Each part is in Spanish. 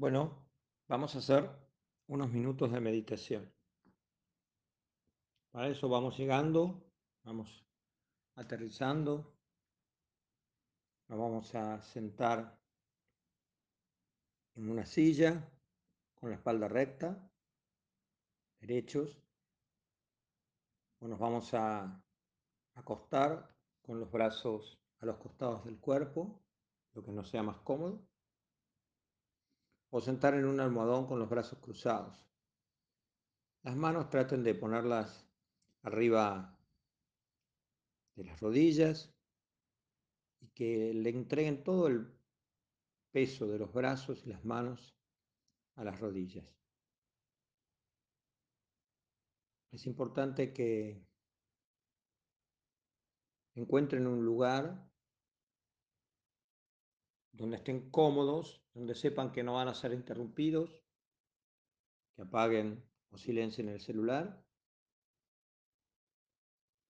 Bueno, vamos a hacer unos minutos de meditación. Para eso vamos llegando, vamos aterrizando, nos vamos a sentar en una silla con la espalda recta, derechos, o nos vamos a acostar con los brazos a los costados del cuerpo, lo que nos sea más cómodo o sentar en un almohadón con los brazos cruzados. Las manos traten de ponerlas arriba de las rodillas y que le entreguen todo el peso de los brazos y las manos a las rodillas. Es importante que encuentren un lugar donde estén cómodos, donde sepan que no van a ser interrumpidos, que apaguen o silencien el celular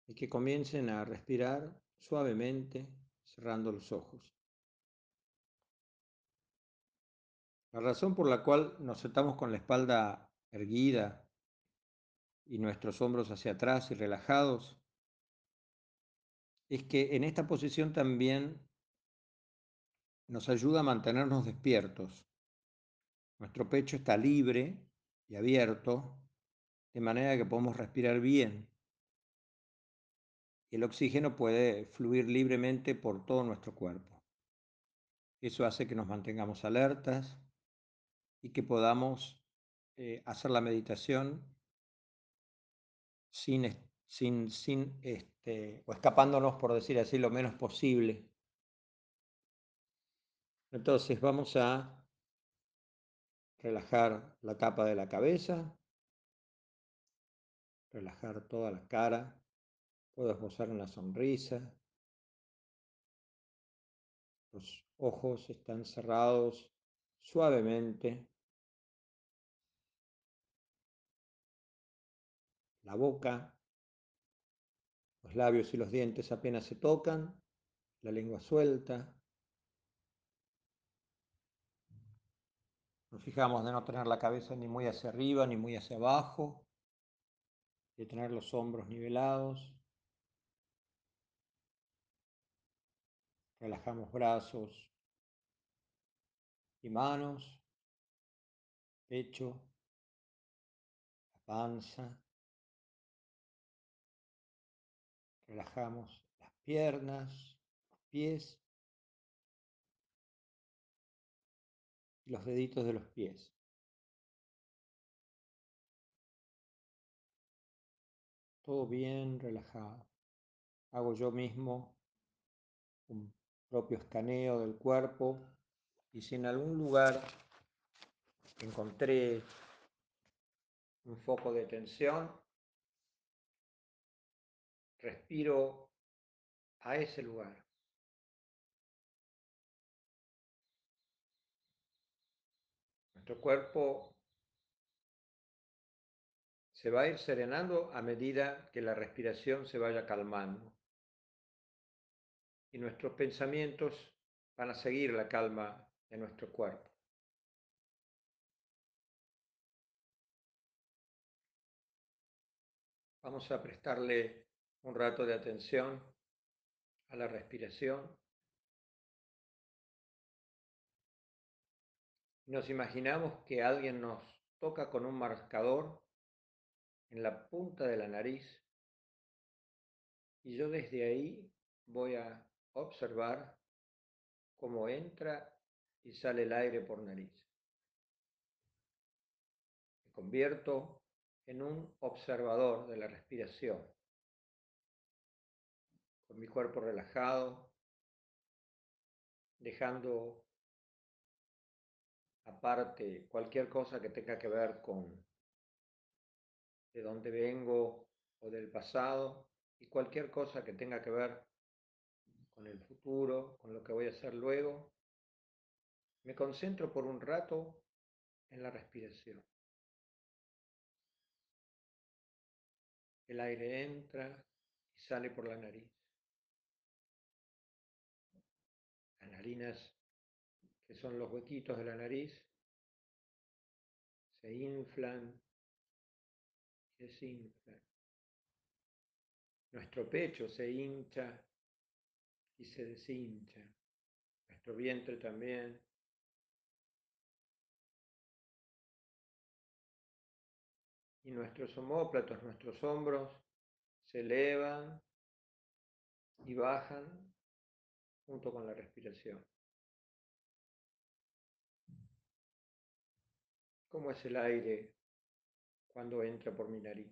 y que comiencen a respirar suavemente cerrando los ojos. La razón por la cual nos sentamos con la espalda erguida y nuestros hombros hacia atrás y relajados es que en esta posición también nos ayuda a mantenernos despiertos. Nuestro pecho está libre y abierto, de manera que podemos respirar bien. El oxígeno puede fluir libremente por todo nuestro cuerpo. Eso hace que nos mantengamos alertas y que podamos eh, hacer la meditación sin, sin, sin este, o escapándonos, por decir así, lo menos posible entonces vamos a relajar la tapa de la cabeza, relajar toda la cara, puedo esbozar una sonrisa, los ojos están cerrados suavemente, la boca, los labios y los dientes apenas se tocan, la lengua suelta, Nos fijamos de no tener la cabeza ni muy hacia arriba ni muy hacia abajo, de tener los hombros nivelados. Relajamos brazos y manos, pecho, la panza. Relajamos las piernas, los pies los deditos de los pies. Todo bien relajado. Hago yo mismo un propio escaneo del cuerpo y si en algún lugar encontré un foco de tensión, respiro a ese lugar. Nuestro cuerpo se va a ir serenando a medida que la respiración se vaya calmando. Y nuestros pensamientos van a seguir la calma de nuestro cuerpo. Vamos a prestarle un rato de atención a la respiración. Nos imaginamos que alguien nos toca con un marcador en la punta de la nariz y yo desde ahí voy a observar cómo entra y sale el aire por nariz. Me convierto en un observador de la respiración, con mi cuerpo relajado, dejando aparte cualquier cosa que tenga que ver con de dónde vengo o del pasado y cualquier cosa que tenga que ver con el futuro, con lo que voy a hacer luego, me concentro por un rato en la respiración. El aire entra y sale por la nariz. Las narinas que son los huequitos de la nariz, se inflan y desinflan. Nuestro pecho se hincha y se deshincha. Nuestro vientre también. Y nuestros homóplatos, nuestros hombros, se elevan y bajan junto con la respiración. ¿Cómo es el aire cuando entra por mi nariz?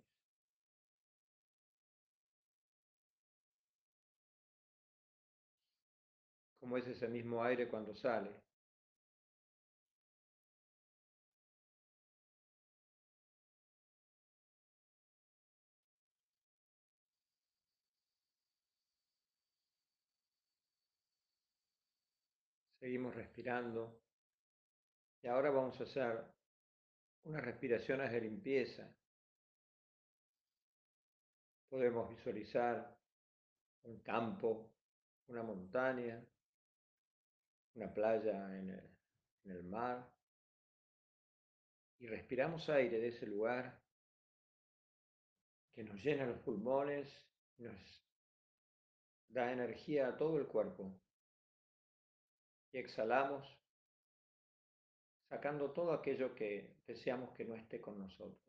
¿Cómo es ese mismo aire cuando sale? Seguimos respirando. Y ahora vamos a hacer unas respiraciones de limpieza. Podemos visualizar un campo, una montaña, una playa en el, mar. Y respiramos aire de ese lugar que nos llena los pulmones, nos da energía a todo el cuerpo. Y exhalamos sacando todo aquello que deseamos que no esté con nosotros.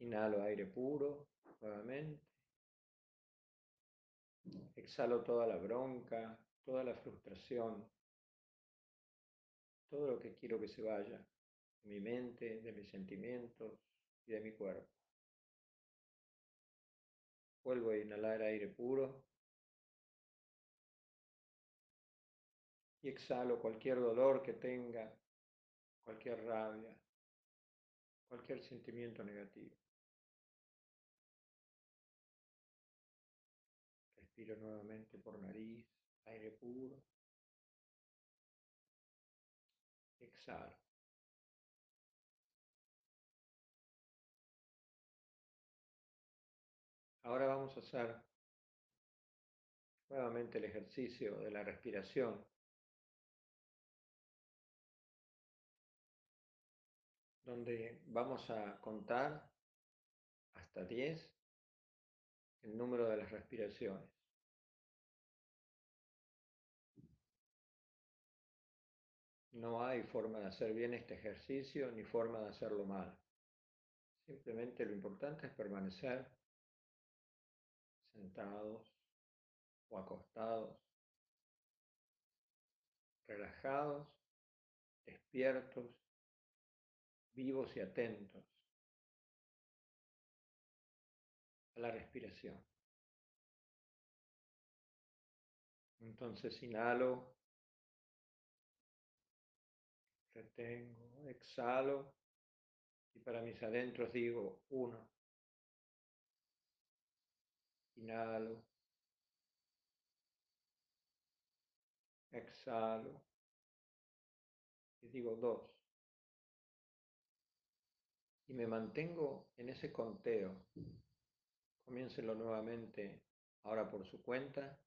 Inhalo aire puro nuevamente. Exhalo toda la bronca, toda la frustración, todo lo que quiero que se vaya de mi mente, de mis sentimientos y de mi cuerpo. Vuelvo a inhalar aire puro. Y exhalo cualquier dolor que tenga, cualquier rabia, cualquier sentimiento negativo. Respiro nuevamente por nariz, aire puro. Exhalo. Ahora vamos a hacer nuevamente el ejercicio de la respiración donde vamos a contar hasta 10 el número de las respiraciones. No hay forma de hacer bien este ejercicio ni forma de hacerlo mal. Simplemente lo importante es permanecer sentados o acostados, relajados, despiertos vivos y atentos a la respiración. Entonces inhalo, retengo, exhalo. Y para mis adentros digo uno. Inhalo, exhalo. Y digo dos me mantengo en ese conteo. Comiénselo nuevamente ahora por su cuenta.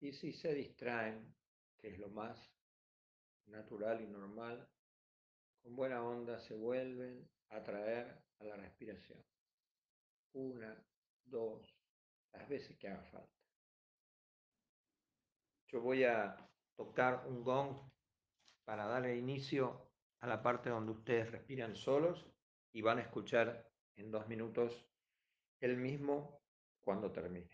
Y si se distraen, que es lo más natural y normal, con buena onda se vuelven a traer a la respiración. Una, dos, las veces que haga falta. Yo voy a tocar un gong para darle inicio a la parte donde ustedes respiran solos y van a escuchar en dos minutos el mismo cuando termine.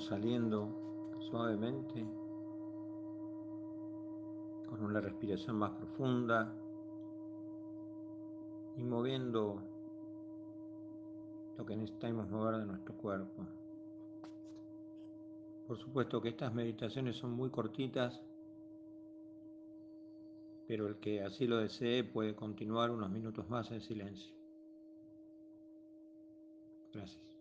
Saliendo suavemente con una respiración más profunda y moviendo lo que necesitamos mover de nuestro cuerpo. Por supuesto que estas meditaciones son muy cortitas, pero el que así lo desee puede continuar unos minutos más en silencio. Gracias.